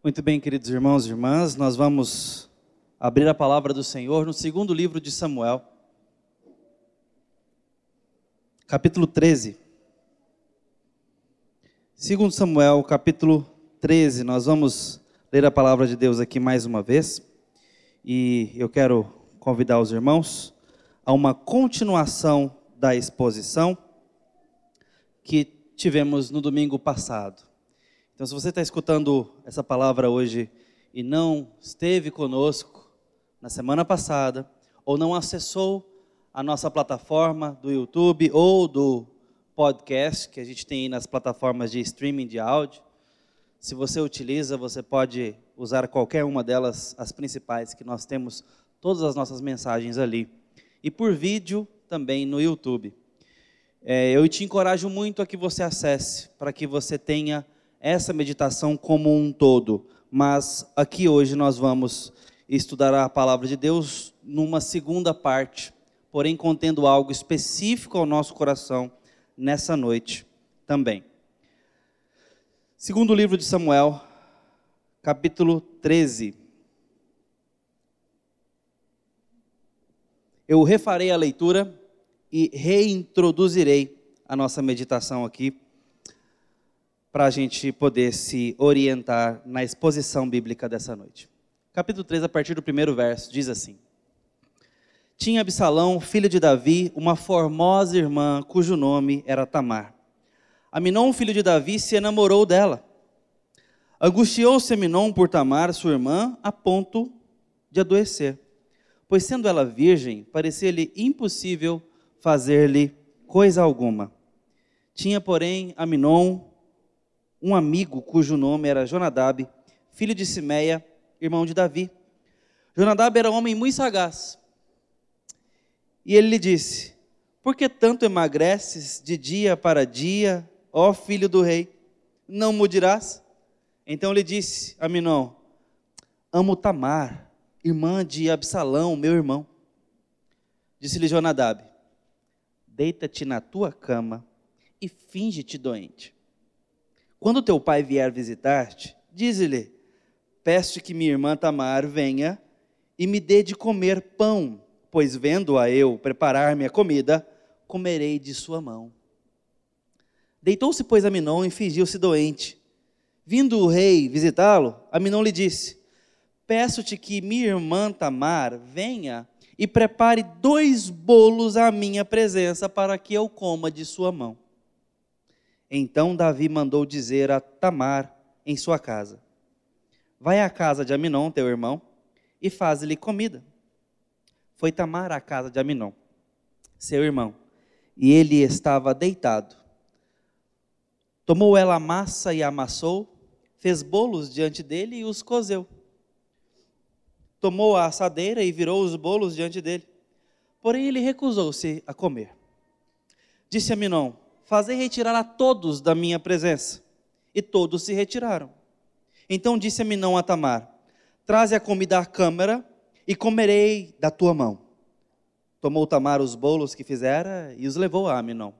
Muito bem, queridos irmãos e irmãs, nós vamos abrir a palavra do Senhor no segundo livro de Samuel, capítulo 13. Segundo Samuel, capítulo 13, nós vamos ler a palavra de Deus aqui mais uma vez. E eu quero convidar os irmãos a uma continuação da exposição que tivemos no domingo passado. Então, se você está escutando essa palavra hoje e não esteve conosco na semana passada, ou não acessou a nossa plataforma do YouTube ou do podcast que a gente tem nas plataformas de streaming de áudio, se você utiliza, você pode usar qualquer uma delas, as principais que nós temos, todas as nossas mensagens ali. E por vídeo também no YouTube. É, eu te encorajo muito a que você acesse, para que você tenha essa meditação como um todo. Mas aqui hoje nós vamos estudar a palavra de Deus numa segunda parte, porém contendo algo específico ao nosso coração nessa noite também. Segundo livro de Samuel, capítulo 13. Eu refarei a leitura e reintroduzirei a nossa meditação aqui, para a gente poder se orientar na exposição bíblica dessa noite. Capítulo 3, a partir do primeiro verso, diz assim: Tinha Absalão, filho de Davi, uma formosa irmã, cujo nome era Tamar. Aminon, filho de Davi, se enamorou dela. Angustiou-se Aminon por Tamar, sua irmã, a ponto de adoecer. Pois sendo ela virgem, parecia-lhe impossível fazer-lhe coisa alguma. Tinha, porém, Aminon um amigo cujo nome era Jonadab, filho de Simeia, irmão de Davi. Jonadab era um homem muito sagaz. E ele lhe disse: Por que tanto emagreces de dia para dia, ó filho do rei? Não mudirás? Então lhe disse Aminon: Amo Tamar, irmã de Absalão, meu irmão. Disse-lhe Jonadab: deita-te na tua cama e finge-te doente. Quando teu pai vier visitar-te, dize-lhe: Peço que minha irmã Tamar venha e me dê de comer pão, pois vendo-a eu preparar-me a comida, comerei de sua mão. Deitou-se, pois, Aminon e fingiu-se doente. Vindo o rei visitá-lo, Aminon lhe disse: Peço-te que minha irmã Tamar venha e prepare dois bolos à minha presença para que eu coma de sua mão. Então Davi mandou dizer a Tamar em sua casa: Vai à casa de Aminon, teu irmão, e faz-lhe comida. Foi Tamar à casa de Aminon, seu irmão, e ele estava deitado. Tomou ela a massa e amassou, fez bolos diante dele e os cozeu tomou a assadeira e virou os bolos diante dele. Porém, ele recusou-se a comer. Disse a Fazei retirar a todos da minha presença. E todos se retiraram. Então disse a Minon a Tamar: Traze a comida à câmara e comerei da tua mão. Tomou Tamar os bolos que fizera e os levou a Minon,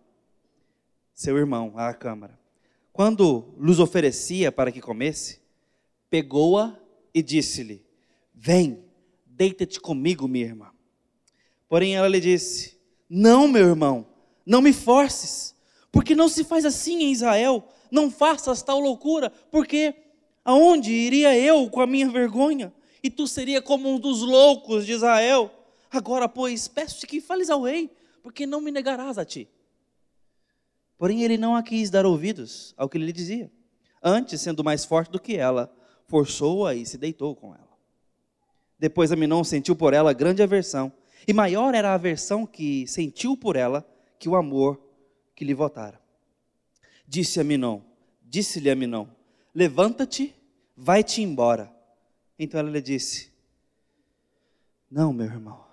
seu irmão, à câmara. Quando lhes oferecia para que comesse, pegou-a e disse-lhe: Vem, deita-te comigo, minha irmã. Porém ela lhe disse: Não, meu irmão, não me forces, porque não se faz assim em Israel. Não faças tal loucura, porque aonde iria eu com a minha vergonha? E tu seria como um dos loucos de Israel. Agora, pois, peço-te que fales ao rei, porque não me negarás a ti. Porém, ele não a quis dar ouvidos ao que ele lhe dizia. Antes, sendo mais forte do que ela, forçou-a e se deitou com ela. Depois Aminon sentiu por ela grande aversão, e maior era a aversão que sentiu por ela que o amor que lhe votara. Disse Aminon, disse-lhe Aminon, levanta-te, vai-te embora. Então ela lhe disse, não, meu irmão,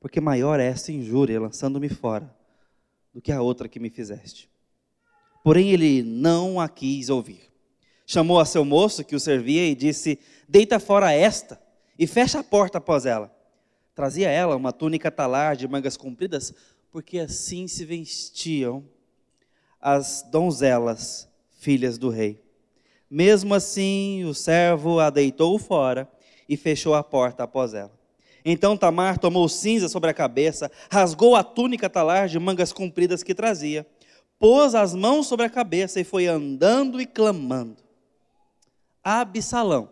porque maior é esta injúria lançando-me fora do que a outra que me fizeste. Porém ele não a quis ouvir. Chamou a seu moço que o servia e disse: Deita fora esta e fecha a porta após ela. Trazia ela uma túnica talar de mangas compridas, porque assim se vestiam as donzelas, filhas do rei. Mesmo assim, o servo a deitou fora e fechou a porta após ela. Então Tamar tomou cinza sobre a cabeça, rasgou a túnica talar de mangas compridas que trazia, pôs as mãos sobre a cabeça e foi andando e clamando. Absalão,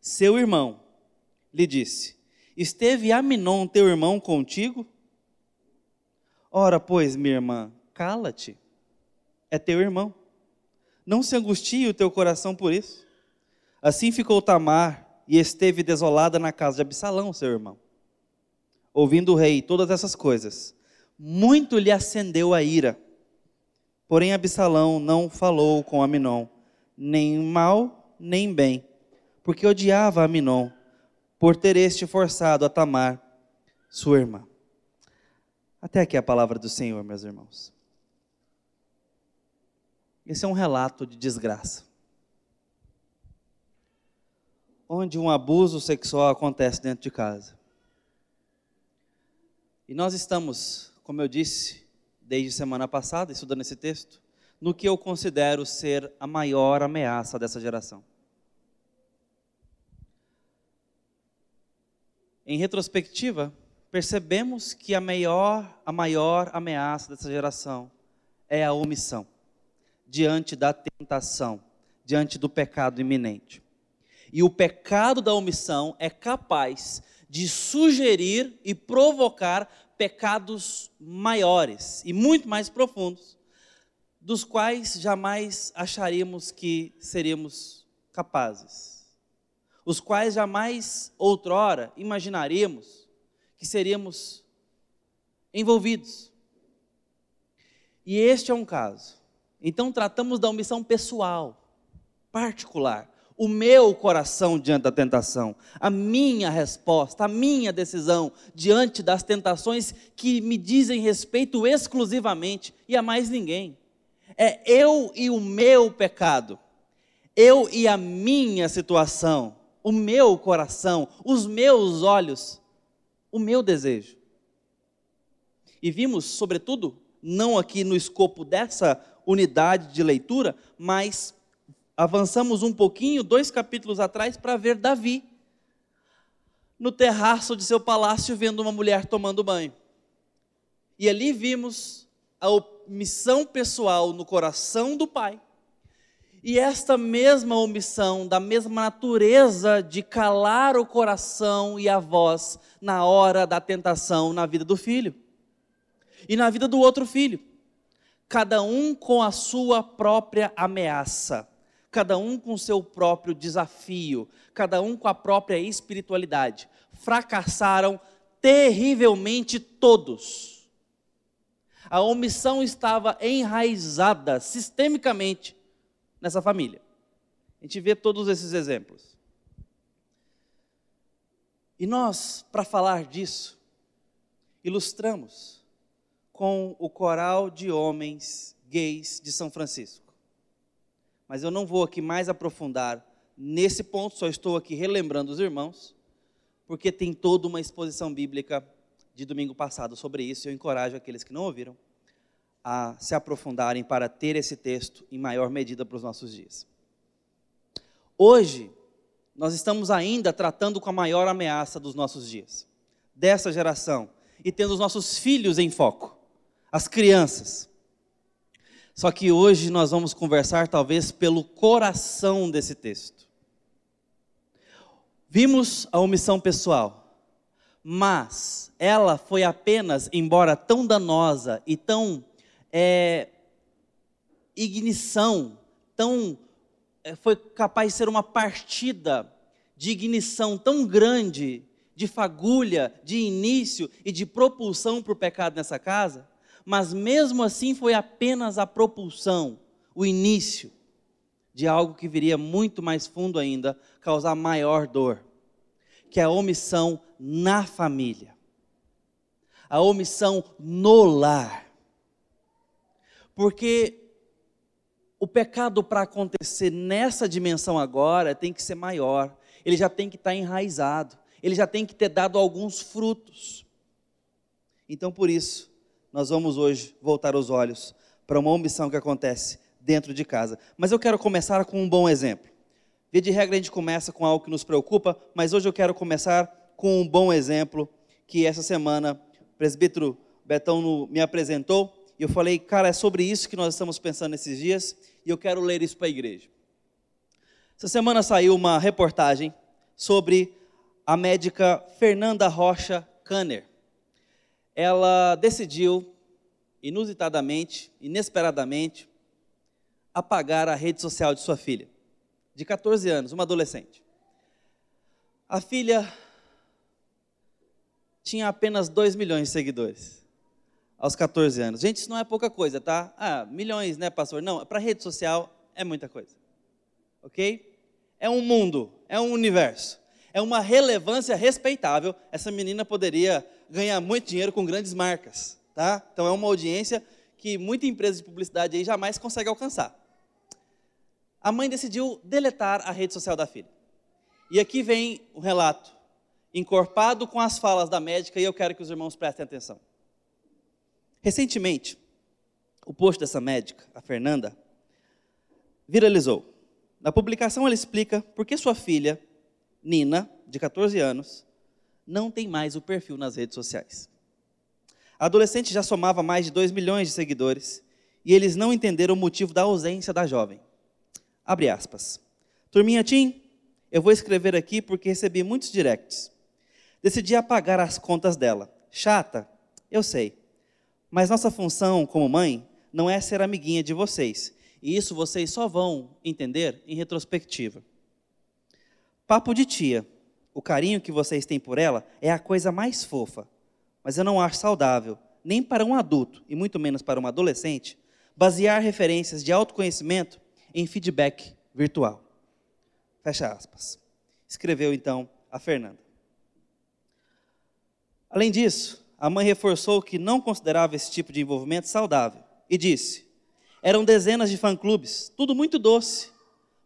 seu irmão, lhe disse: Esteve Aminon, teu irmão, contigo? Ora, pois, minha irmã, cala-te, é teu irmão. Não se angustie o teu coração por isso. Assim ficou Tamar e esteve desolada na casa de Absalão, seu irmão. Ouvindo o rei todas essas coisas, muito lhe acendeu a ira. Porém, Absalão não falou com Aminon, nem mal, nem bem, porque odiava Aminon, por ter este forçado a Tamar, sua irmã. Até aqui a palavra do Senhor, meus irmãos. Esse é um relato de desgraça. Onde um abuso sexual acontece dentro de casa. E nós estamos, como eu disse, desde semana passada, estudando esse texto, no que eu considero ser a maior ameaça dessa geração. Em retrospectiva, percebemos que a maior, a maior ameaça dessa geração é a omissão diante da tentação, diante do pecado iminente. E o pecado da omissão é capaz de sugerir e provocar pecados maiores e muito mais profundos, dos quais jamais acharíamos que seríamos capazes, os quais jamais outrora imaginaríamos que seríamos envolvidos. E este é um caso. Então tratamos da omissão pessoal, particular o meu coração diante da tentação, a minha resposta, a minha decisão diante das tentações que me dizem respeito exclusivamente e a mais ninguém. É eu e o meu pecado, eu e a minha situação, o meu coração, os meus olhos, o meu desejo. E vimos, sobretudo, não aqui no escopo dessa unidade de leitura, mas avançamos um pouquinho, dois capítulos atrás, para ver Davi no terraço de seu palácio vendo uma mulher tomando banho. E ali vimos a omissão pessoal no coração do pai. E esta mesma omissão, da mesma natureza de calar o coração e a voz na hora da tentação na vida do filho e na vida do outro filho, cada um com a sua própria ameaça cada um com seu próprio desafio, cada um com a própria espiritualidade. Fracassaram terrivelmente todos. A omissão estava enraizada sistemicamente nessa família. A gente vê todos esses exemplos. E nós, para falar disso, ilustramos com o coral de homens gays de São Francisco. Mas eu não vou aqui mais aprofundar nesse ponto, só estou aqui relembrando os irmãos, porque tem toda uma exposição bíblica de domingo passado sobre isso. Eu encorajo aqueles que não ouviram a se aprofundarem para ter esse texto em maior medida para os nossos dias. Hoje, nós estamos ainda tratando com a maior ameaça dos nossos dias, dessa geração, e tendo os nossos filhos em foco, as crianças. Só que hoje nós vamos conversar talvez pelo coração desse texto. Vimos a omissão pessoal, mas ela foi apenas, embora tão danosa e tão é, ignição, tão é, foi capaz de ser uma partida de ignição tão grande, de fagulha, de início e de propulsão para o pecado nessa casa, mas mesmo assim foi apenas a propulsão, o início de algo que viria muito mais fundo ainda, causar maior dor, que é a omissão na família, a omissão no lar. Porque o pecado para acontecer nessa dimensão agora tem que ser maior, ele já tem que estar enraizado, ele já tem que ter dado alguns frutos. Então, por isso, nós vamos hoje voltar os olhos para uma omissão que acontece dentro de casa. Mas eu quero começar com um bom exemplo. Via de regra, a gente começa com algo que nos preocupa, mas hoje eu quero começar com um bom exemplo que essa semana o presbítero Betão me apresentou. E eu falei, cara, é sobre isso que nós estamos pensando nesses dias e eu quero ler isso para a igreja. Essa semana saiu uma reportagem sobre a médica Fernanda Rocha Kanner. Ela decidiu, inusitadamente, inesperadamente, apagar a rede social de sua filha, de 14 anos, uma adolescente. A filha tinha apenas 2 milhões de seguidores aos 14 anos. Gente, isso não é pouca coisa, tá? Ah, milhões, né, pastor? Não, para rede social é muita coisa. Ok? É um mundo, é um universo. É uma relevância respeitável. Essa menina poderia ganhar muito dinheiro com grandes marcas, tá? Então é uma audiência que muita empresa de publicidade aí jamais consegue alcançar a mãe decidiu deletar a rede social da filha. E aqui vem o relato, encorpado com as falas da médica, e eu quero que os irmãos prestem atenção. Recentemente, o post dessa médica, a Fernanda, viralizou. Na publicação, ela explica por que sua filha, Nina, de 14 anos, não tem mais o perfil nas redes sociais. A adolescente já somava mais de 2 milhões de seguidores e eles não entenderam o motivo da ausência da jovem. Abre aspas. Turminha Tim, eu vou escrever aqui porque recebi muitos directs. Decidi apagar as contas dela. Chata? Eu sei. Mas nossa função como mãe não é ser amiguinha de vocês. E isso vocês só vão entender em retrospectiva. Papo de tia. O carinho que vocês têm por ela é a coisa mais fofa. Mas eu não acho saudável, nem para um adulto, e muito menos para um adolescente, basear referências de autoconhecimento em feedback virtual. Fecha aspas. Escreveu então a Fernanda. Além disso, a mãe reforçou que não considerava esse tipo de envolvimento saudável e disse: eram dezenas de fã-clubes, tudo muito doce,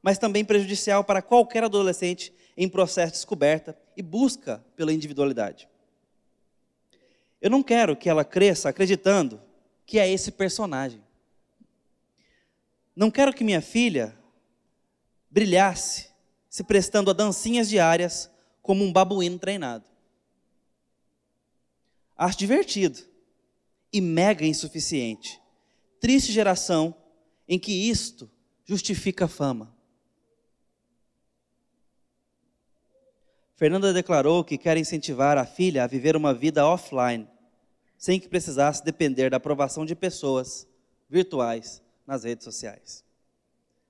mas também prejudicial para qualquer adolescente em processo de descoberta e busca pela individualidade. Eu não quero que ela cresça acreditando que é esse personagem. Não quero que minha filha brilhasse se prestando a dancinhas diárias como um babuíno treinado. Acho divertido e mega insuficiente. Triste geração em que isto justifica a fama. Fernanda declarou que quer incentivar a filha a viver uma vida offline, sem que precisasse depender da aprovação de pessoas virtuais nas redes sociais.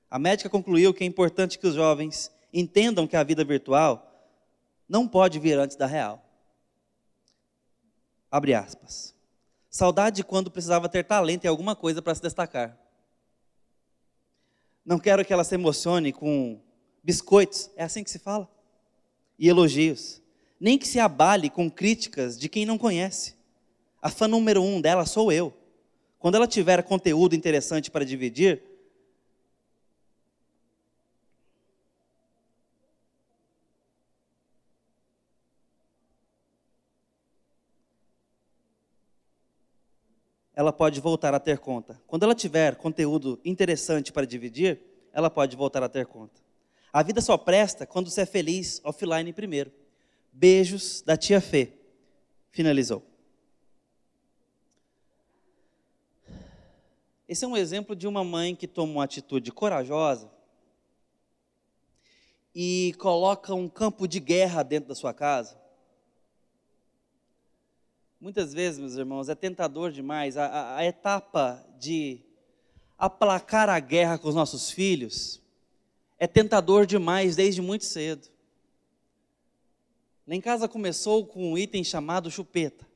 A médica concluiu que é importante que os jovens entendam que a vida virtual não pode vir antes da real. Abre aspas. Saudade de quando precisava ter talento em alguma coisa para se destacar. Não quero que ela se emocione com biscoitos, é assim que se fala? E elogios. Nem que se abale com críticas de quem não conhece. A fã número um dela sou eu. Quando ela tiver conteúdo interessante para dividir, ela pode voltar a ter conta. Quando ela tiver conteúdo interessante para dividir, ela pode voltar a ter conta. A vida só presta quando você é feliz offline primeiro. Beijos da tia Fê. Finalizou. Esse é um exemplo de uma mãe que toma uma atitude corajosa e coloca um campo de guerra dentro da sua casa. Muitas vezes, meus irmãos, é tentador demais a, a, a etapa de aplacar a guerra com os nossos filhos. É tentador demais desde muito cedo. Lá em casa começou com um item chamado chupeta.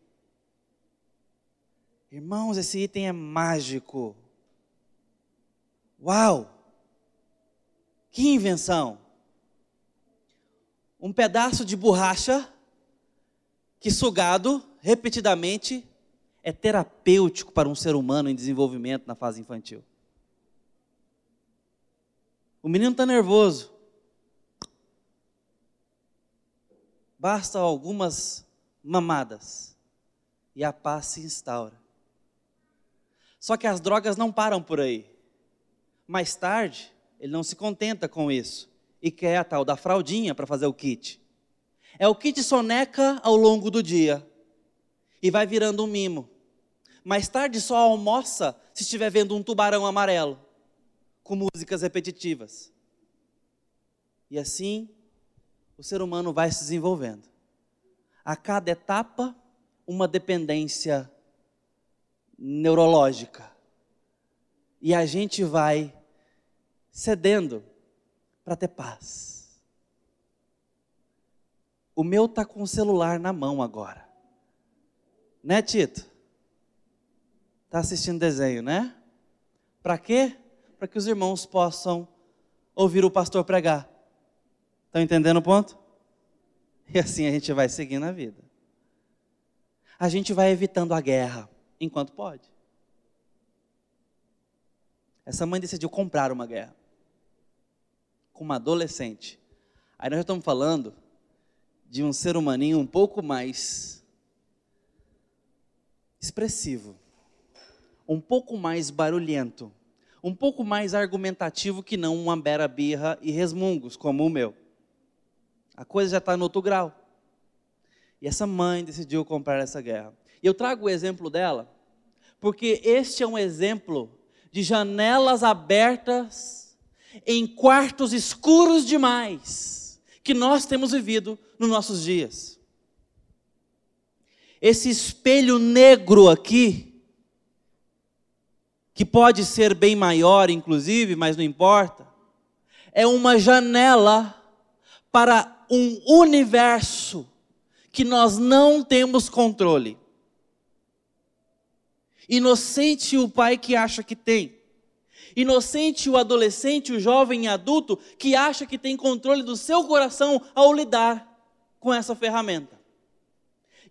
Irmãos, esse item é mágico. Uau! Que invenção! Um pedaço de borracha que sugado repetidamente é terapêutico para um ser humano em desenvolvimento na fase infantil. O menino está nervoso. Basta algumas mamadas e a paz se instaura. Só que as drogas não param por aí. Mais tarde, ele não se contenta com isso e quer a tal da fraldinha para fazer o kit. É o kit soneca ao longo do dia e vai virando um mimo. Mais tarde só almoça se estiver vendo um tubarão amarelo com músicas repetitivas. E assim o ser humano vai se desenvolvendo. A cada etapa, uma dependência neurológica. E a gente vai cedendo para ter paz. O meu tá com o celular na mão agora. Né, Tito? Tá assistindo desenho, né? Para quê? Para que os irmãos possam ouvir o pastor pregar. Estão entendendo o ponto? E assim a gente vai seguindo a vida. A gente vai evitando a guerra enquanto pode. Essa mãe decidiu comprar uma guerra com uma adolescente. Aí nós estamos falando de um ser humaninho um pouco mais expressivo, um pouco mais barulhento, um pouco mais argumentativo que não uma bera birra e resmungos como o meu. A coisa já está no outro grau. E essa mãe decidiu comprar essa guerra. E eu trago o exemplo dela, porque este é um exemplo de janelas abertas em quartos escuros demais que nós temos vivido nos nossos dias. Esse espelho negro aqui, que pode ser bem maior, inclusive, mas não importa, é uma janela para um universo que nós não temos controle. Inocente o pai que acha que tem. Inocente o adolescente, o jovem e adulto que acha que tem controle do seu coração ao lidar com essa ferramenta.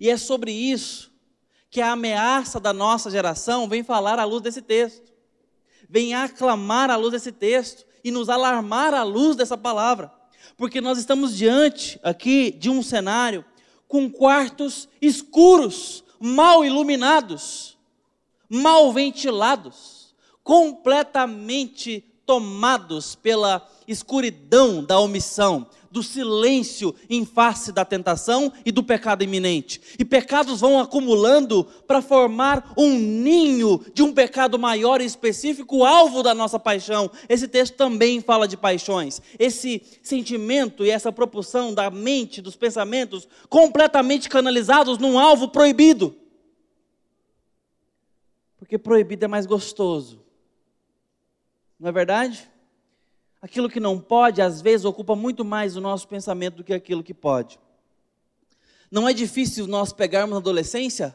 E é sobre isso que a ameaça da nossa geração vem falar à luz desse texto. Vem aclamar à luz desse texto e nos alarmar à luz dessa palavra porque nós estamos diante aqui de um cenário com quartos escuros, mal iluminados, mal ventilados, completamente tomados pela escuridão da omissão, do silêncio em face da tentação e do pecado iminente. E pecados vão acumulando para formar um ninho de um pecado maior e específico, alvo da nossa paixão. Esse texto também fala de paixões. Esse sentimento e essa propulsão da mente, dos pensamentos, completamente canalizados num alvo proibido. Porque proibido é mais gostoso. Não é verdade? Aquilo que não pode, às vezes, ocupa muito mais o nosso pensamento do que aquilo que pode. Não é difícil nós pegarmos na adolescência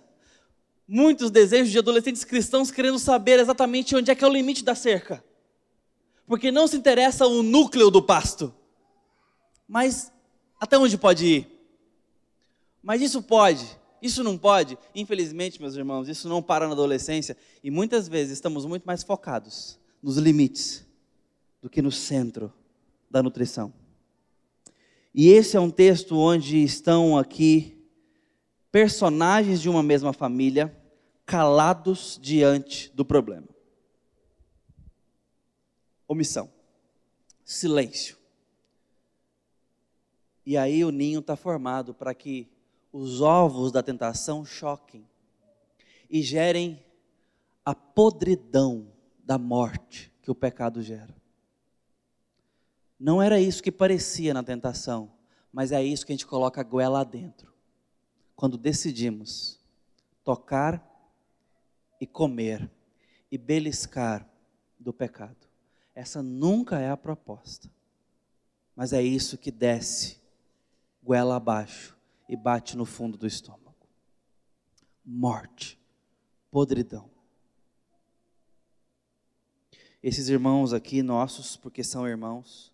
muitos desejos de adolescentes cristãos querendo saber exatamente onde é que é o limite da cerca. Porque não se interessa o núcleo do pasto. Mas até onde pode ir? Mas isso pode, isso não pode. Infelizmente, meus irmãos, isso não para na adolescência e muitas vezes estamos muito mais focados nos limites do que no centro da nutrição. E esse é um texto onde estão aqui personagens de uma mesma família calados diante do problema. Omissão, silêncio. E aí o ninho está formado para que os ovos da tentação choquem e gerem a podridão da morte que o pecado gera. Não era isso que parecia na tentação, mas é isso que a gente coloca a goela dentro. Quando decidimos tocar e comer e beliscar do pecado. Essa nunca é a proposta. Mas é isso que desce goela abaixo e bate no fundo do estômago. Morte, podridão. Esses irmãos aqui nossos, porque são irmãos,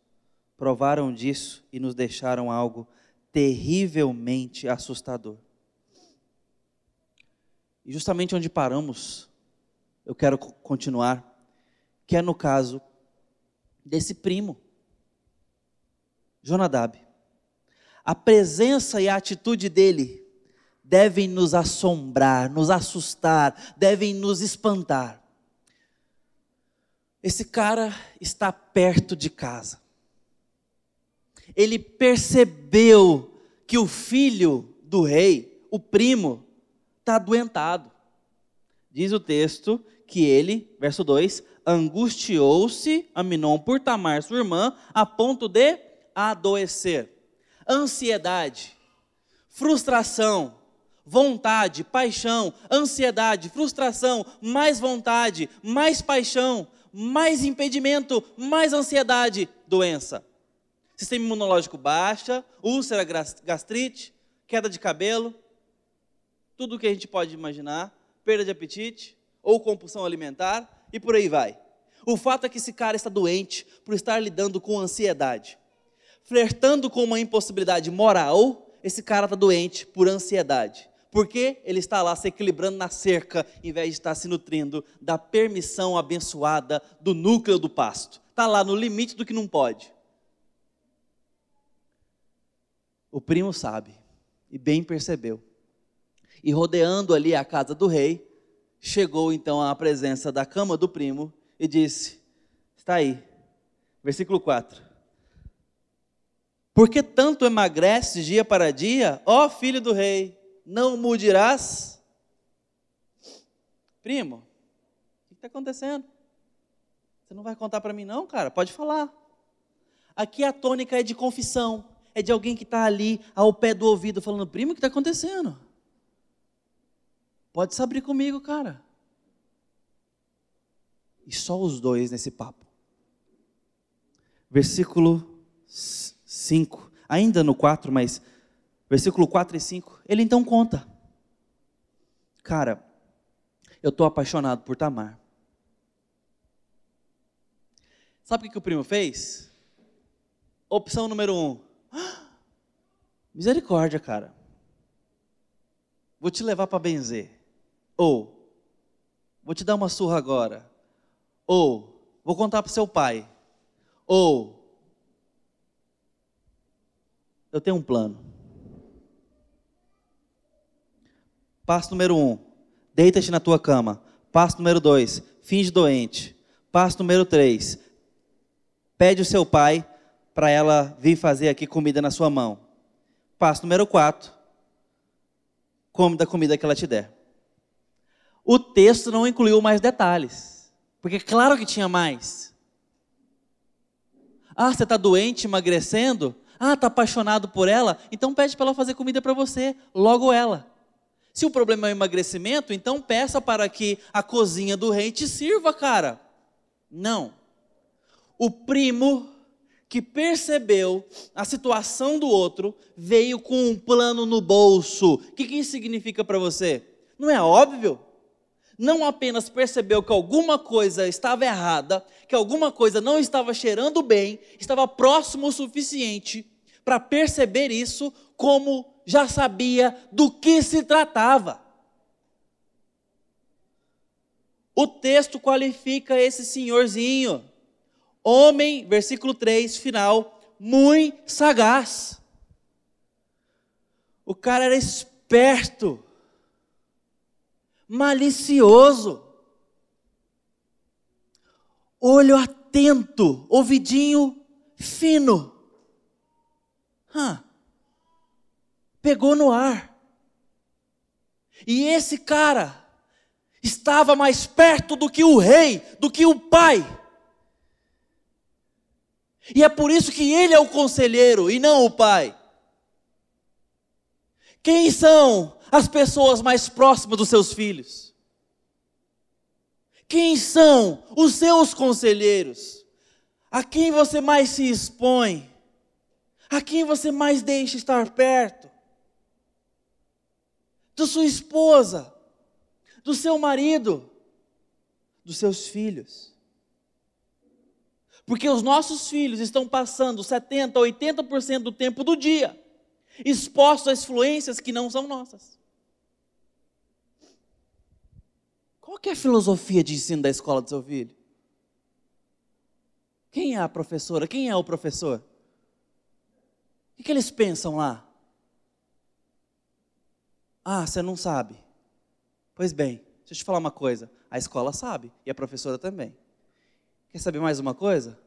provaram disso e nos deixaram algo terrivelmente assustador. E justamente onde paramos, eu quero continuar, que é no caso desse primo, Jonadab. A presença e a atitude dele devem nos assombrar, nos assustar, devem nos espantar. Esse cara está perto de casa. Ele percebeu que o filho do rei, o primo, está adoentado. Diz o texto que ele, verso 2, angustiou-se, Aminon, por Tamar, sua irmã, a ponto de adoecer. Ansiedade, frustração, vontade, paixão, ansiedade, frustração, mais vontade, mais paixão, mais impedimento, mais ansiedade, doença. Sistema imunológico baixa, úlcera, gastrite, queda de cabelo, tudo o que a gente pode imaginar, perda de apetite ou compulsão alimentar e por aí vai. O fato é que esse cara está doente por estar lidando com ansiedade. Flertando com uma impossibilidade moral, esse cara está doente por ansiedade. Porque ele está lá se equilibrando na cerca, em vez de estar se nutrindo da permissão abençoada do núcleo do pasto. Está lá no limite do que não pode. O primo sabe, e bem percebeu. E rodeando ali a casa do rei, chegou então à presença da cama do primo e disse: Está aí, versículo 4. Porque tanto emagreces dia para dia, ó filho do rei, não mudirás? Primo, o que está acontecendo? Você não vai contar para mim, não, cara? Pode falar. Aqui a tônica é de confissão, é de alguém que está ali ao pé do ouvido, falando: primo, o que está acontecendo? Pode se abrir comigo, cara. E só os dois nesse papo. Versículo 5, ainda no 4, mas versículo 4 e 5, ele então conta. Cara, eu estou apaixonado por Tamar. Sabe o que o primo fez? Opção número um. Misericórdia, cara. Vou te levar para benzer. Ou, vou te dar uma surra agora. Ou, vou contar para seu pai. Ou, eu tenho um plano. Passo número um, deita-te na tua cama. Passo número dois, finge doente. Passo número três, pede o seu pai para ela vir fazer aqui comida na sua mão. Passo número quatro, come da comida que ela te der. O texto não incluiu mais detalhes. Porque claro que tinha mais. Ah, você está doente, emagrecendo? Ah, está apaixonado por ela? Então pede para ela fazer comida para você, logo ela. Se o problema é o emagrecimento, então peça para que a cozinha do rei te sirva, cara. Não. O primo que percebeu a situação do outro veio com um plano no bolso. O que, que isso significa para você? Não é óbvio? não apenas percebeu que alguma coisa estava errada, que alguma coisa não estava cheirando bem, estava próximo o suficiente para perceber isso, como já sabia do que se tratava. O texto qualifica esse senhorzinho, homem, versículo 3, final, muito sagaz. O cara era esperto malicioso, olho atento, ouvidinho fino. Hã. Pegou no ar. E esse cara estava mais perto do que o rei, do que o pai. E é por isso que ele é o conselheiro e não o pai. Quem são as pessoas mais próximas dos seus filhos? Quem são os seus conselheiros? A quem você mais se expõe? A quem você mais deixa estar perto? Da sua esposa, do seu marido, dos seus filhos. Porque os nossos filhos estão passando 70, 80% do tempo do dia expostos a influências que não são nossas. Qual é a filosofia de ensino da escola do seu filho? Quem é a professora? Quem é o professor? O que, eles pensam lá? Ah, você não sabe. Pois bem, deixa eu te falar uma coisa. A escola sabe e a professora também. Quer saber mais uma coisa?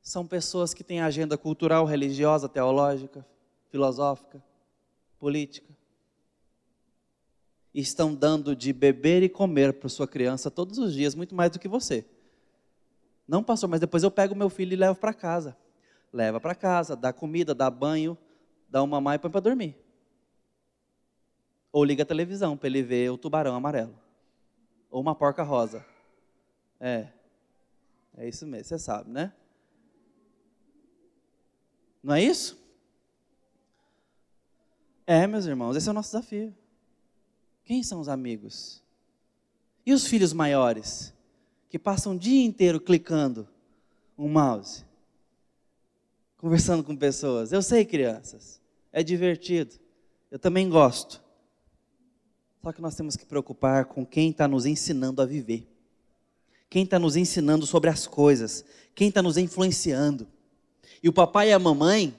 São pessoas que têm agenda cultural, religiosa, teológica, filosófica, política. E estão dando de beber e comer para sua criança todos os dias, muito mais do que você. Não, pastor, mas depois eu pego meu filho e levo para casa. Leva para casa, dá comida, dá banho, dá uma mamãe e põe para dormir. Ou liga a televisão para ele ver o tubarão amarelo. Ou uma porca rosa. É. É isso mesmo, você sabe, né? Não é isso? É, meus irmãos, esse é o nosso desafio. Quem são os amigos? E os filhos maiores, que passam o dia inteiro clicando um mouse, conversando com pessoas? Eu sei, crianças, é divertido, eu também gosto. Só que nós temos que preocupar com quem está nos ensinando a viver quem está nos ensinando sobre as coisas, quem está nos influenciando. E o papai e a mamãe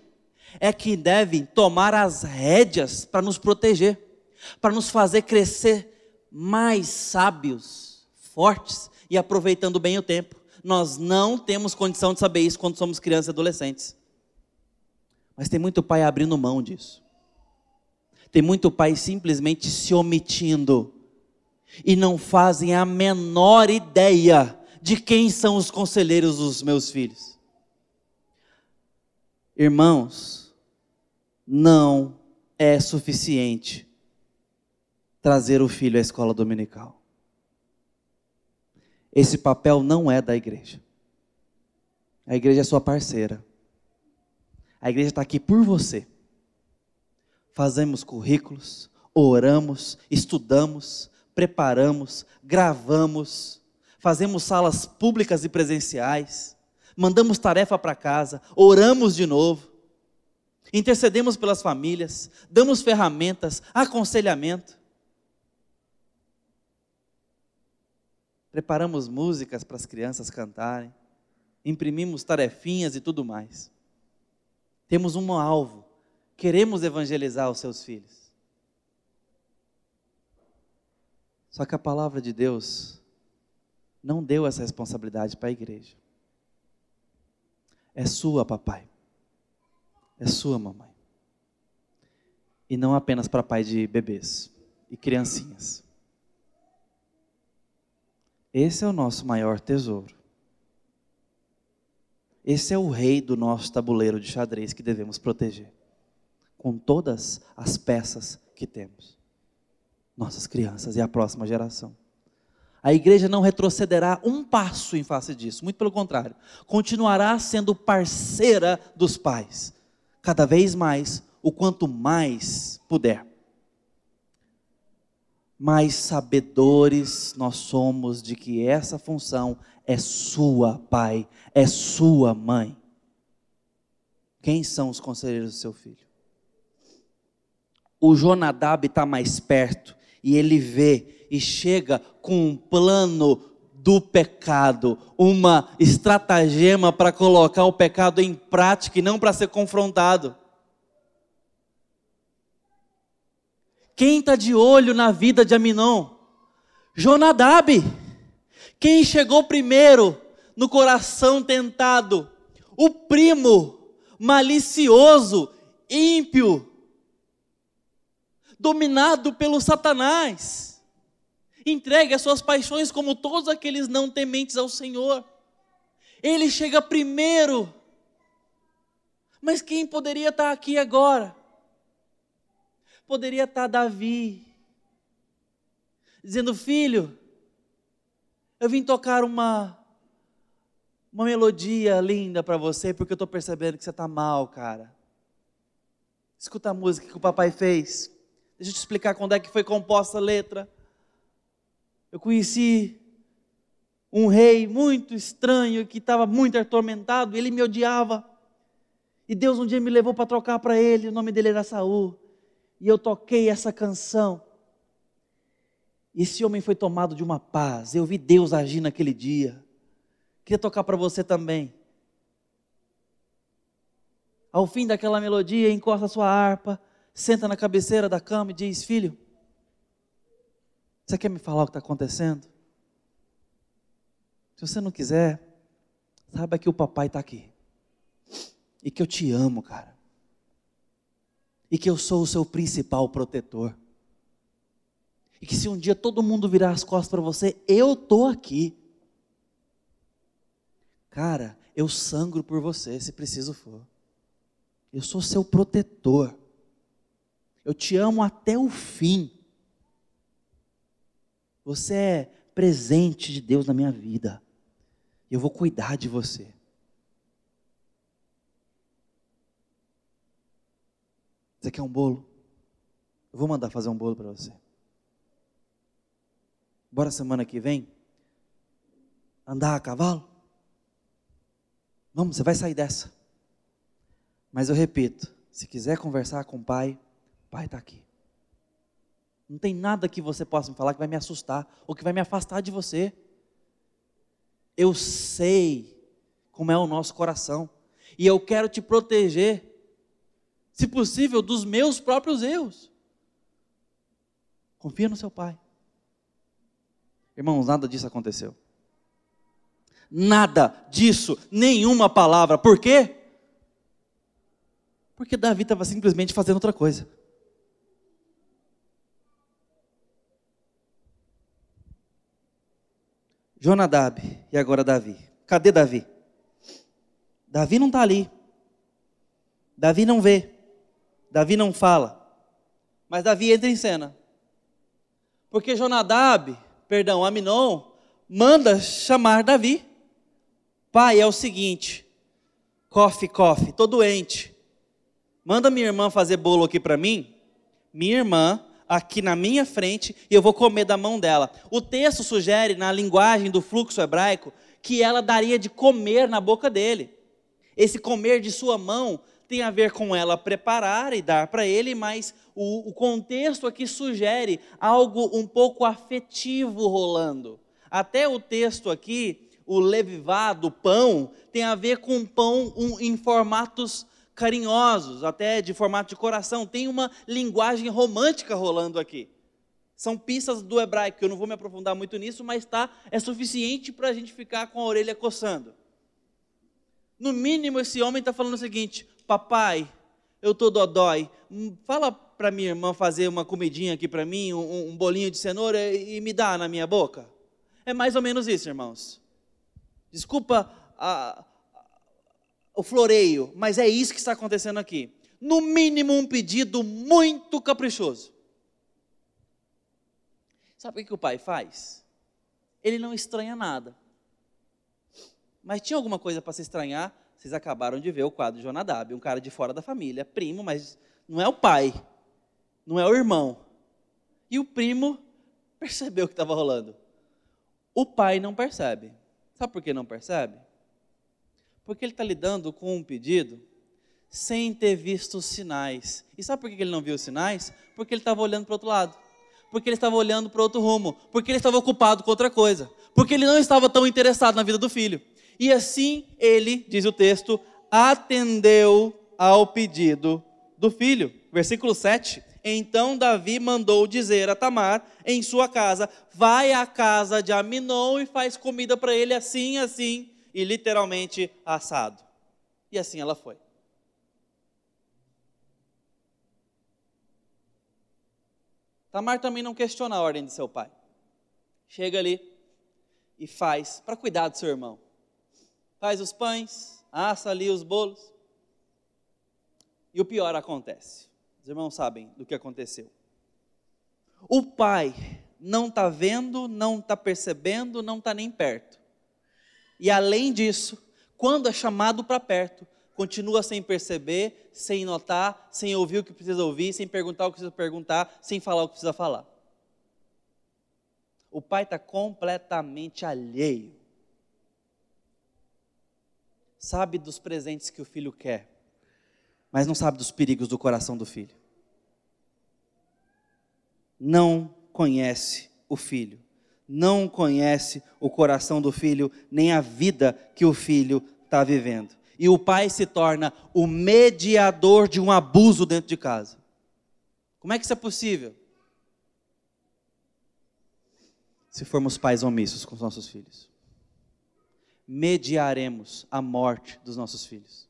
é que devem tomar as rédeas para nos proteger, para nos fazer crescer mais sábios, fortes e aproveitando bem o tempo. Nós não temos condição de saber isso quando somos crianças e adolescentes. Mas tem muito pai abrindo mão disso. Tem muito pai simplesmente se omitindo e não fazem a menor ideia de quem são os conselheiros dos meus filhos. Irmãos, não é suficiente trazer o filho à escola dominical. Esse papel não é da igreja. A igreja é sua parceira. A igreja está aqui por você. Fazemos currículos, oramos, estudamos, preparamos, gravamos, fazemos salas públicas e presenciais, mandamos tarefa para casa, oramos de novo, intercedemos pelas famílias, damos ferramentas, aconselhamento. Preparamos músicas para as crianças cantarem, imprimimos tarefinhas e tudo mais. Temos um alvo, queremos evangelizar os seus filhos. Só que a palavra de Deus não deu essa responsabilidade para a igreja. É sua, papai. É sua, mamãe. E não apenas para pai de bebês e criancinhas. Esse é o nosso maior tesouro. Esse é o rei do nosso tabuleiro de xadrez que devemos proteger, com todas as peças que temos nossas crianças e a próxima geração. A igreja não retrocederá um passo em face disso, muito pelo contrário, continuará sendo parceira dos pais, cada vez mais, o quanto mais puder. Mais sabedores nós somos de que essa função é sua, pai, é sua, mãe. Quem são os conselheiros do seu filho? O Jonadab está mais perto e ele vê e chega com um plano do pecado, uma estratagema para colocar o pecado em prática e não para ser confrontado. Quem está de olho na vida de Aminon? Jonadab. Quem chegou primeiro no coração tentado? O primo malicioso, ímpio, dominado pelo Satanás. Entregue as suas paixões como todos aqueles não tementes ao Senhor. Ele chega primeiro. Mas quem poderia estar aqui agora? Poderia estar Davi, dizendo: Filho, eu vim tocar uma, uma melodia linda para você, porque eu estou percebendo que você está mal, cara. Escuta a música que o papai fez. Deixa eu te explicar quando é que foi composta a letra. Eu conheci um rei muito estranho que estava muito atormentado, ele me odiava. E Deus um dia me levou para trocar para ele, o nome dele era Saul. E eu toquei essa canção. E esse homem foi tomado de uma paz. Eu vi Deus agir naquele dia. Queria tocar para você também. Ao fim daquela melodia, encosta sua harpa senta na cabeceira da cama e diz: Filho, você quer me falar o que está acontecendo? Se você não quiser, saiba que o papai está aqui. E que eu te amo, cara. E que eu sou o seu principal protetor. E que se um dia todo mundo virar as costas para você, eu estou aqui. Cara, eu sangro por você se preciso for. Eu sou seu protetor. Eu te amo até o fim. Você é presente de Deus na minha vida. Eu vou cuidar de você. Você quer um bolo? Eu vou mandar fazer um bolo para você. Bora semana que vem? Andar a cavalo? Vamos, você vai sair dessa. Mas eu repito, se quiser conversar com o pai, pai está aqui. Não tem nada que você possa me falar que vai me assustar ou que vai me afastar de você. Eu sei como é o nosso coração e eu quero te proteger, se possível, dos meus próprios erros. Confia no seu pai. Irmãos, nada disso aconteceu. Nada disso, nenhuma palavra. Por quê? Porque Davi estava simplesmente fazendo outra coisa. Jonadab e agora Davi. Cadê Davi? Davi não está ali. Davi não vê. Davi não fala. Mas Davi entra em cena. Porque Jonadab, perdão, Aminon, manda chamar Davi. Pai, é o seguinte: cofe, cofe, tô doente. Manda minha irmã fazer bolo aqui para mim. Minha irmã aqui na minha frente e eu vou comer da mão dela. O texto sugere, na linguagem do fluxo hebraico, que ela daria de comer na boca dele. Esse comer de sua mão tem a ver com ela preparar e dar para ele, mas o, o, contexto aqui sugere algo um pouco afetivo rolando. Até o texto aqui o levivado, pão, tem a ver com pão um, em formatos carinhosos, até de formato de coração. Tem uma linguagem romântica rolando aqui. São pistas do hebraico, eu não vou me aprofundar muito nisso, mas tá, é suficiente para a gente ficar com a orelha coçando. No mínimo, esse homem está falando o seguinte: Papai, eu estou dodói, fala para minha irmã fazer uma comidinha aqui para mim, um, um bolinho de cenoura e, me dá na minha boca. É mais ou menos isso, irmãos. Desculpa a, o floreio, mas é isso que está acontecendo aqui. No mínimo, um pedido muito caprichoso. Sabe o que o pai faz? Ele não estranha nada. Mas tinha alguma coisa para se estranhar? Vocês acabaram de ver o quadro de Jonadab, um cara de fora da família, primo, mas não é o pai, não é o irmão. E o primo percebeu o que estava rolando. O pai não percebe. Sabe por que não percebe? Porque ele está lidando com um pedido sem ter visto os sinais. E sabe por que ele não viu os sinais? Porque ele estava olhando para o outro lado. Porque ele estava olhando para outro rumo. Porque ele estava ocupado com outra coisa. Porque ele não estava tão interessado na vida do filho. E assim ele, diz o texto, atendeu ao pedido do filho. Versículo 7. Então Davi mandou dizer a Tamar em sua casa: Vai à casa de Aminon e faz comida para ele assim, assim, e literalmente assado. E assim ela foi. Tamar também não questiona a ordem de seu pai. Chega ali e faz para cuidar do seu irmão. Faz os pães, assa ali os bolos. E o pior acontece. Os irmãos sabem do que aconteceu. O pai não está vendo, não está percebendo, não está nem perto. E além disso, quando é chamado para perto, continua sem perceber, sem notar, sem ouvir o que precisa ouvir, sem perguntar o que precisa perguntar, sem falar o que precisa falar. O pai está completamente alheio. Sabe dos presentes que o filho quer, mas não sabe dos perigos do coração do filho. Não conhece o filho, não conhece o coração do filho, nem a vida que o filho está vivendo. E o pai se torna o mediador de um abuso dentro de casa. Como é que isso é possível? Se formos pais omissos com os nossos filhos. mediaremos a morte dos nossos filhos.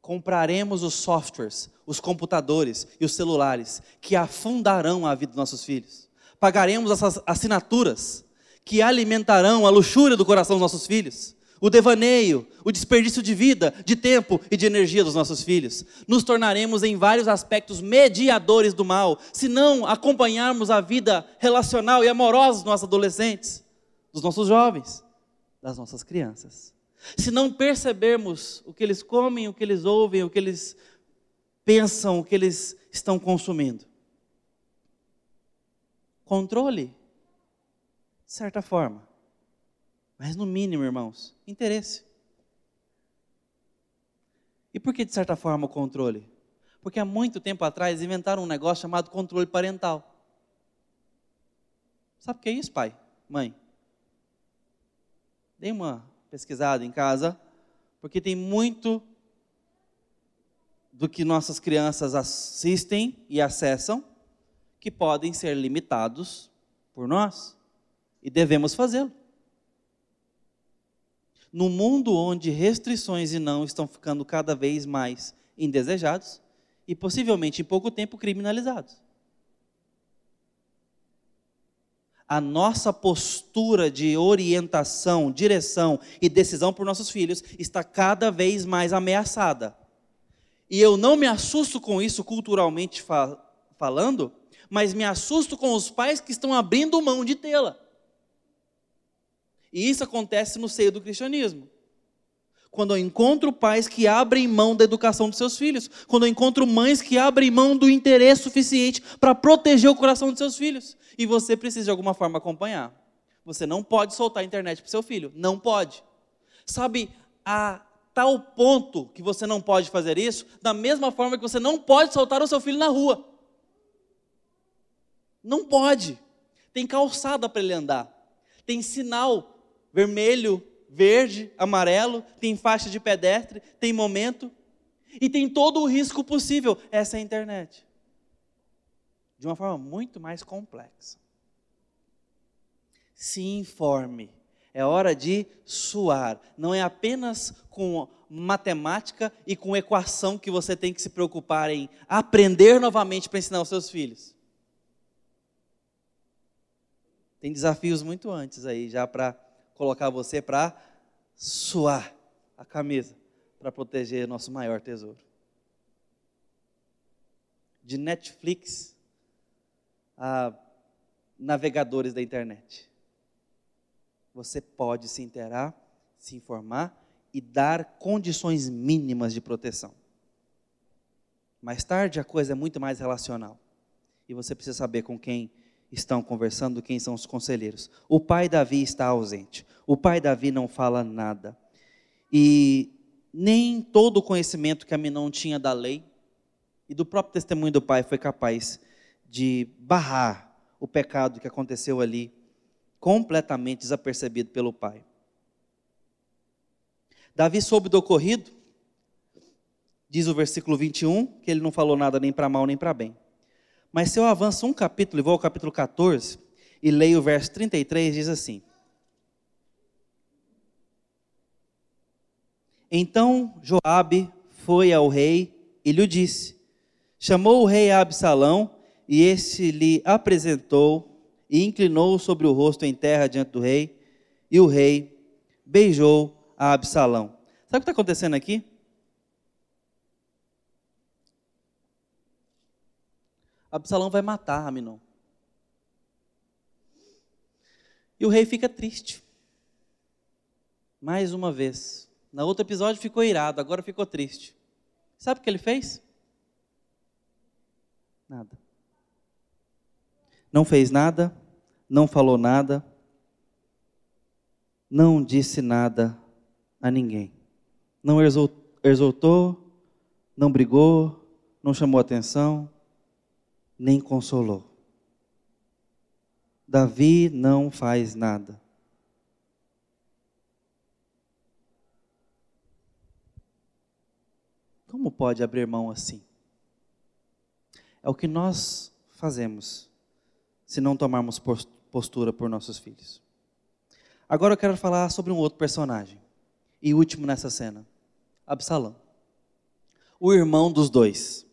Compraremos os softwares, os computadores e os celulares que afundarão a vida dos nossos filhos. Pagaremos essas assinaturas que alimentarão a luxúria do coração dos nossos filhos o devaneio, o desperdício de vida, de tempo e de energia dos nossos filhos. Nos tornaremos em vários aspectos mediadores do mal, se não acompanharmos a vida relacional e amorosa dos nossos adolescentes, dos nossos jovens, das nossas crianças. Se não percebermos o que eles comem, o que eles ouvem, o que eles pensam, o que eles estão consumindo. Controle, de certa forma mas no mínimo, irmãos, interesse. E por que, de certa forma, o controle? Porque há muito tempo atrás inventaram um negócio chamado controle parental. Sabe o que é isso, pai? Mãe? Dê uma pesquisada em casa, porque tem muito do que nossas crianças assistem e acessam que podem ser limitados por nós e devemos fazê-lo. No mundo onde restrições e não estão ficando cada vez mais indesejados e possivelmente em pouco tempo criminalizados. A nossa postura de orientação, direção e decisão por nossos filhos está cada vez mais ameaçada. E eu não me assusto com isso culturalmente fa falando, mas me assusto com os pais que estão abrindo mão de tê-la. E isso acontece no seio do cristianismo. Quando eu encontro pais que abrem mão da educação dos seus filhos, quando eu encontro mães que abrem mão do interesse suficiente para proteger o coração dos seus filhos, e você precisa de alguma forma acompanhar. Você não pode soltar a internet para seu filho, não pode. Sabe, a tal ponto que você não pode fazer isso, da mesma forma que você não pode soltar o seu filho na rua. Não pode. Tem calçada para ele andar, tem sinal vermelho, verde, amarelo, tem faixa de pedestre, tem momento e tem todo o risco possível. Essa é a internet. De uma forma muito mais complexa. Se informe. É hora de suar. Não é apenas com matemática e com equação que você tem que se preocupar em aprender novamente para ensinar os seus filhos. Tem desafios muito antes aí já para colocar você para suar a camisa para proteger nosso maior tesouro. De Netflix a navegadores da internet. Você pode se interar, se informar e dar condições mínimas de proteção. Mais tarde a coisa é muito mais relacional. E você precisa saber com quem estão conversando, quem são os conselheiros. O pai Davi está ausente. O pai Davi não fala nada. E nem todo o conhecimento que Aminon tinha da lei e do próprio testemunho do pai foi capaz de barrar o pecado que aconteceu ali, completamente desapercebido pelo pai. Davi soube do ocorrido, diz o versículo 21, que ele não falou nada nem para mal nem para bem. Mas se eu avanço um capítulo e vou ao capítulo 14 e leio o verso 33, diz assim: Então Joabe foi ao rei e lhe disse: Chamou o rei a Absalão, e este lhe apresentou e inclinou sobre o rosto em terra diante do rei, e o rei beijou a Absalão. Sabe o que está acontecendo aqui? Absalão vai matar Aminon. E o rei fica triste. Mais uma vez. Na outro episódio ficou irado, agora ficou triste. Sabe o que ele fez? Nada. Não fez nada, não falou nada, não disse nada a ninguém. Não exortou, não brigou, não chamou atenção, nem consolou. Davi não faz nada. Como pode abrir mão assim? É o que nós fazemos se não tomarmos postura por nossos filhos. Agora eu quero falar sobre um outro personagem. E último nessa cena: Absalão. O irmão dos dois.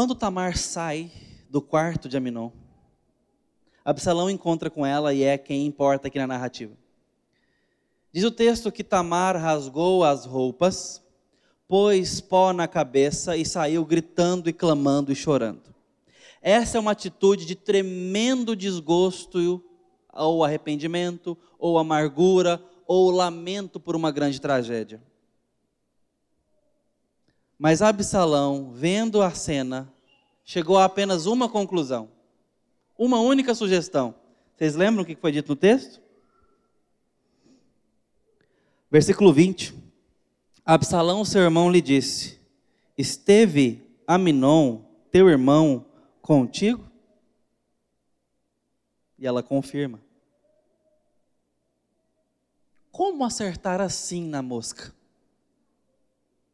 Quando Tamar sai do quarto de Aminon, Absalão encontra com ela e é quem importa aqui na narrativa. Diz o texto que Tamar rasgou as roupas, pôs pó na cabeça e saiu gritando e clamando e chorando. Essa é uma atitude de tremendo desgosto ou arrependimento, ou amargura, ou lamento por uma grande tragédia. Mas Absalão, vendo a cena, chegou a apenas uma conclusão, uma única sugestão. Vocês lembram o que foi dito no texto? Versículo 20. Absalão, seu irmão, lhe disse: Esteve Aminon, teu irmão, contigo? E ela confirma. Como acertar assim na mosca?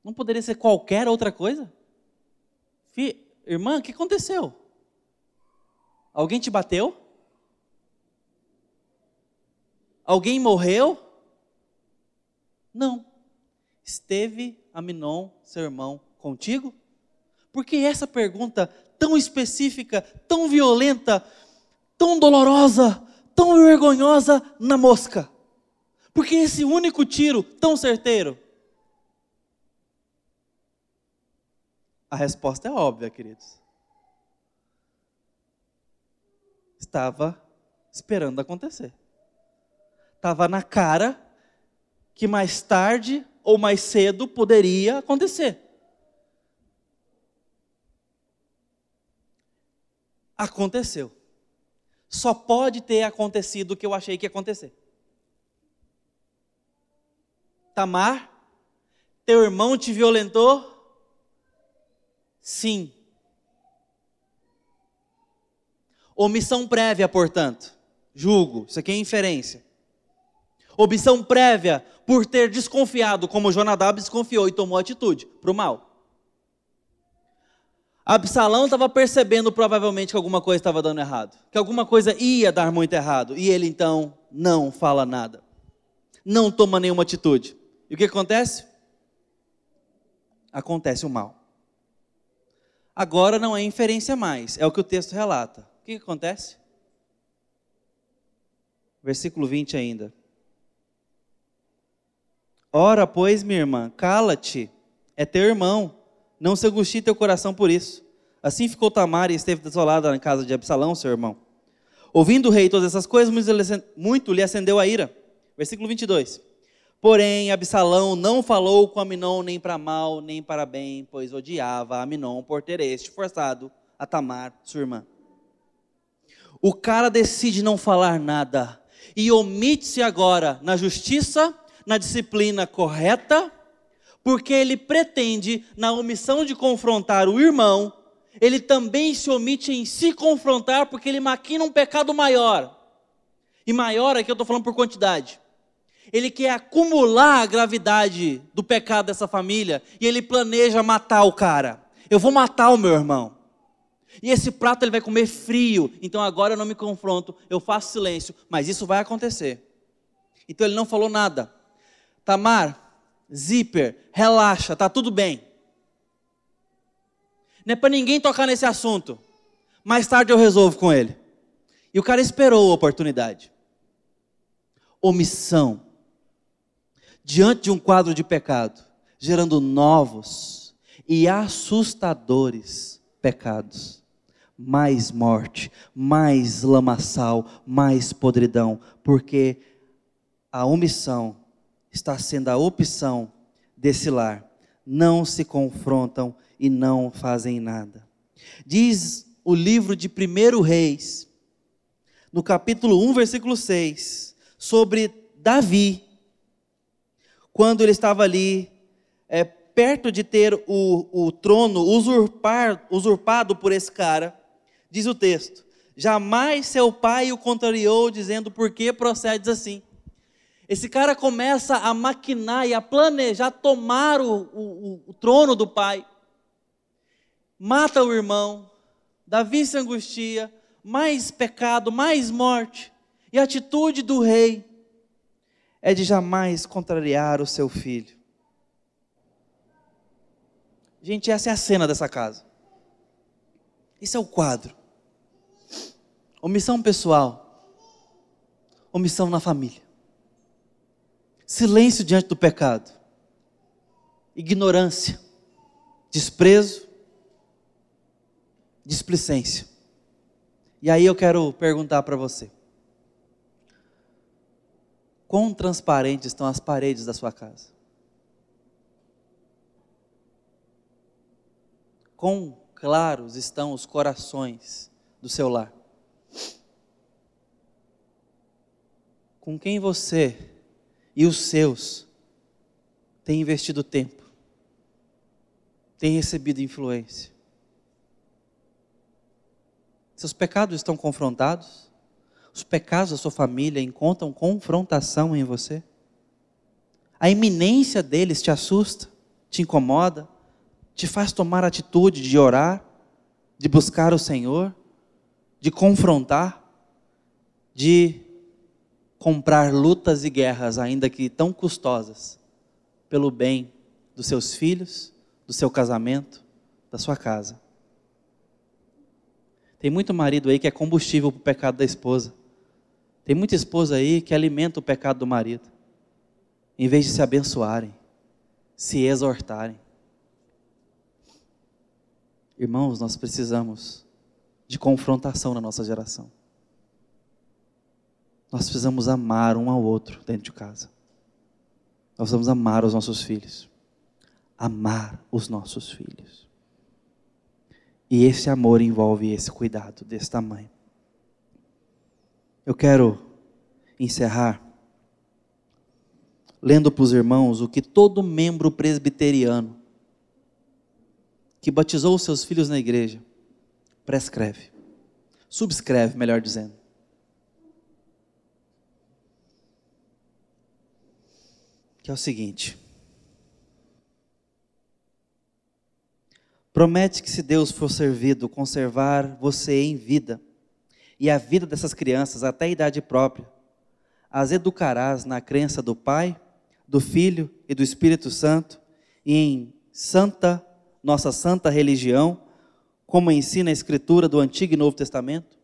Não poderia ser qualquer outra coisa? Irmã, o que aconteceu? Alguém te bateu? Alguém morreu? Não. Esteve Aminon, seu irmão, contigo? Por que essa pergunta tão específica, tão violenta, tão dolorosa, tão vergonhosa na mosca? Por que esse único tiro tão certeiro? A resposta é óbvia, queridos. Estava esperando acontecer. Estava na cara que mais tarde ou mais cedo poderia acontecer. Aconteceu. Só pode ter acontecido o que eu achei que ia acontecer. Tamar, teu irmão te violentou? Sim. Omissão prévia, portanto. Julgo, isso aqui é inferência. Omissão prévia por ter desconfiado, como Jonadab desconfiou e tomou atitude para o mal. Absalão estava percebendo provavelmente que alguma coisa estava dando errado, que alguma coisa ia dar muito errado, e ele então não fala nada, não toma nenhuma atitude. E o que acontece? Acontece o mal. Agora não é inferência mais, é o que o texto relata. O que acontece? Versículo 20 ainda. Ora, pois, minha irmã, cala-te, é teu irmão não se angustie teu coração por isso. Assim ficou Tamar e esteve desolada na casa de Absalão, seu irmão. Ouvindo o rei todas essas coisas, muito lhe acendeu a ira. Versículo 22. Porém, Absalão não falou com Aminon nem para mal, nem para bem, pois odiava Aminon por ter este forçado a Tamar, sua irmã. O cara decide não falar nada e omite-se agora na justiça, na disciplina correta, porque ele pretende, na omissão de confrontar o irmão, ele também se omite em se confrontar, porque ele maquina um pecado maior. E maior aqui eu estou falando por quantidade. Ele quer acumular a gravidade do pecado dessa família e ele planeja matar o cara. Eu vou matar o meu irmão. E esse prato ele vai comer frio. Então agora eu não me confronto, eu faço silêncio, mas isso vai acontecer. Então ele não falou nada. Tamar, zíper, relaxa, tá tudo bem. Não é para ninguém tocar nesse assunto. Mais tarde eu resolvo com ele. E o cara esperou a oportunidade. Omissão. Diante de um quadro de pecado, gerando novos e assustadores pecados. Mais morte, mais lamaçal, mais podridão, porque a omissão está sendo a opção desse lar. Não se confrontam e não fazem nada. Diz o livro de 1 Reis, no capítulo 1, versículo 6, sobre Davi, quando ele estava ali, é, perto de ter o, o trono usurpar, usurpado por esse cara, diz o texto: jamais seu pai o contrariou, dizendo por que procedes assim. Esse cara começa a maquinar e a planejar tomar o, o, o trono do pai. Mata o irmão. Davi se angustia, mais pecado, mais morte. E a atitude do rei é de jamais contrariar o seu filho. Gente, essa é a cena dessa casa. Esse é o quadro. Omissão pessoal. Omissão na família. Silêncio diante do pecado. Ignorância. Desprezo. Displicência. E aí eu quero perguntar para você: quão transparentes estão as paredes da sua casa? Quão claros estão os corações do seu lar? Com quem você e os seus têm investido tempo? Têm recebido influência? Seus pecados estão confrontados? Os pecados da sua família encontram confrontação em você? A iminência deles te assusta, te incomoda, te faz tomar atitude de orar, de buscar o Senhor, de confrontar, de comprar lutas e guerras, ainda que tão custosas, pelo bem dos seus filhos, do seu casamento, da sua casa. Tem muito marido aí que é combustível para o pecado da esposa. Tem muita esposa aí que alimenta o pecado do marido. Em vez de se abençoarem, se exortarem. Irmãos, nós precisamos de confrontação na nossa geração. Nós precisamos amar um ao outro dentro de casa. Nós precisamos amar os nossos filhos. Amar os nossos filhos. E esse amor envolve esse cuidado desse tamanho. Eu quero encerrar lendo para os irmãos o que todo membro presbiteriano que batizou seus filhos na igreja prescreve, subscreve, melhor dizendo. Que é o seguinte: Promete que, se Deus for servido, conservar você em vida e a vida dessas crianças até a idade própria, as educarás na crença do Pai, do Filho e do Espírito Santo e em santa, nossa santa religião, como ensina a Escritura do Antigo e Novo Testamento?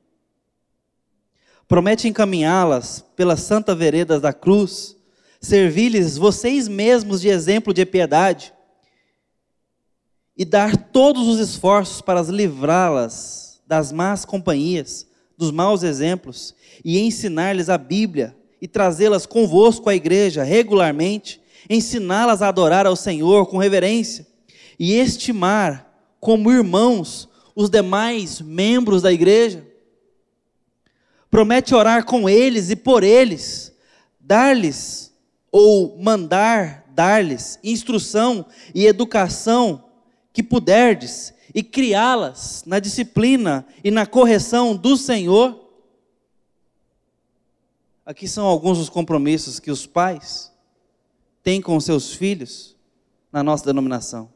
Promete encaminhá-las pelas santa veredas da cruz, servir-lhes vocês mesmos de exemplo de piedade e dar todos os esforços para livrá-las das más companhias, dos maus exemplos, e ensinar-lhes a Bíblia e trazê-las convosco à igreja regularmente, ensiná-las a adorar ao Senhor com reverência e estimar como irmãos os demais membros da igreja. Promete orar com eles e por eles, dar-lhes ou mandar dar-lhes instrução e educação que puderdes e criá-las na disciplina e na correção do Senhor. Aqui são alguns dos compromissos que os pais têm com seus filhos na nossa denominação.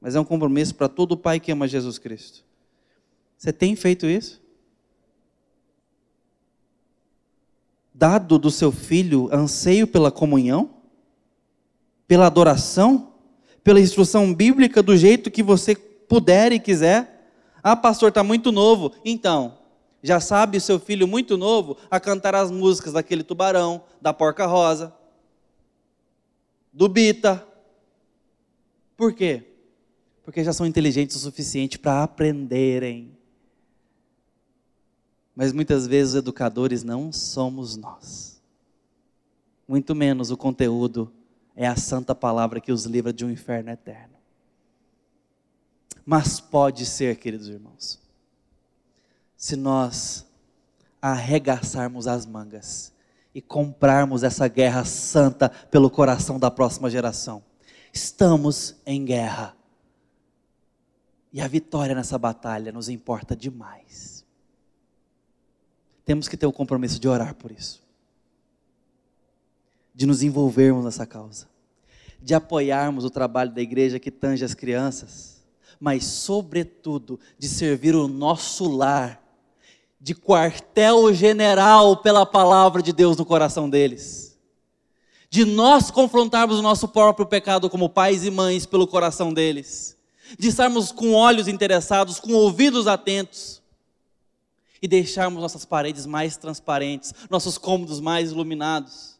Mas é um compromisso para todo pai que ama Jesus Cristo. Você tem feito isso? Dado do seu filho anseio pela comunhão? Pela adoração? Pela instrução bíblica do jeito que você puder e quiser. Ah, pastor, está muito novo. Então, já sabe o seu filho muito novo a cantar as músicas daquele tubarão, da porca rosa, do bita. Por quê? Porque já são inteligentes o suficiente para aprenderem. Mas muitas vezes os educadores não somos nós. Muito menos o conteúdo é a santa palavra que os livra de um inferno eterno. Mas pode ser, queridos irmãos, se nós arregaçarmos as mangas e comprarmos essa guerra santa pelo coração da próxima geração. Estamos em guerra. E a vitória nessa batalha nos importa demais. Temos que ter o compromisso de orar por isso de nos envolvermos nessa causa, de apoiarmos o trabalho da igreja que tange as crianças, mas, sobretudo, de servir o nosso lar de quartel-general pela palavra de Deus no coração deles. De nós confrontarmos o nosso próprio pecado como pais e mães pelo coração deles. De estarmos com olhos interessados, com ouvidos atentos. E deixarmos nossas paredes mais transparentes, nossos cômodos mais iluminados.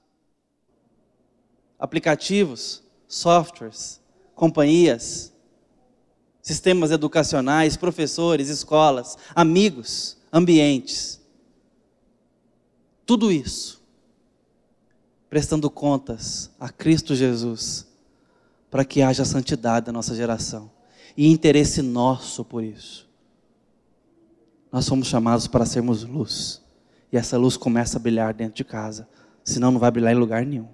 Aplicativos, softwares, companhias, sistemas educacionais, professores, escolas, amigos, ambientes. Tudo isso prestando contas a Cristo Jesus, para que haja santidade na nossa geração e interesse nosso por isso. Nós somos chamados para sermos luz, e essa luz começa a brilhar dentro de casa, senão não vai brilhar em lugar nenhum.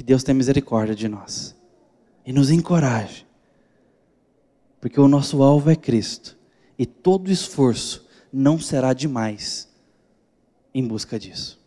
Que Deus tenha misericórdia de nós e nos encoraje porque o nosso alvo é Cristo e todo esforço não será demais em busca disso.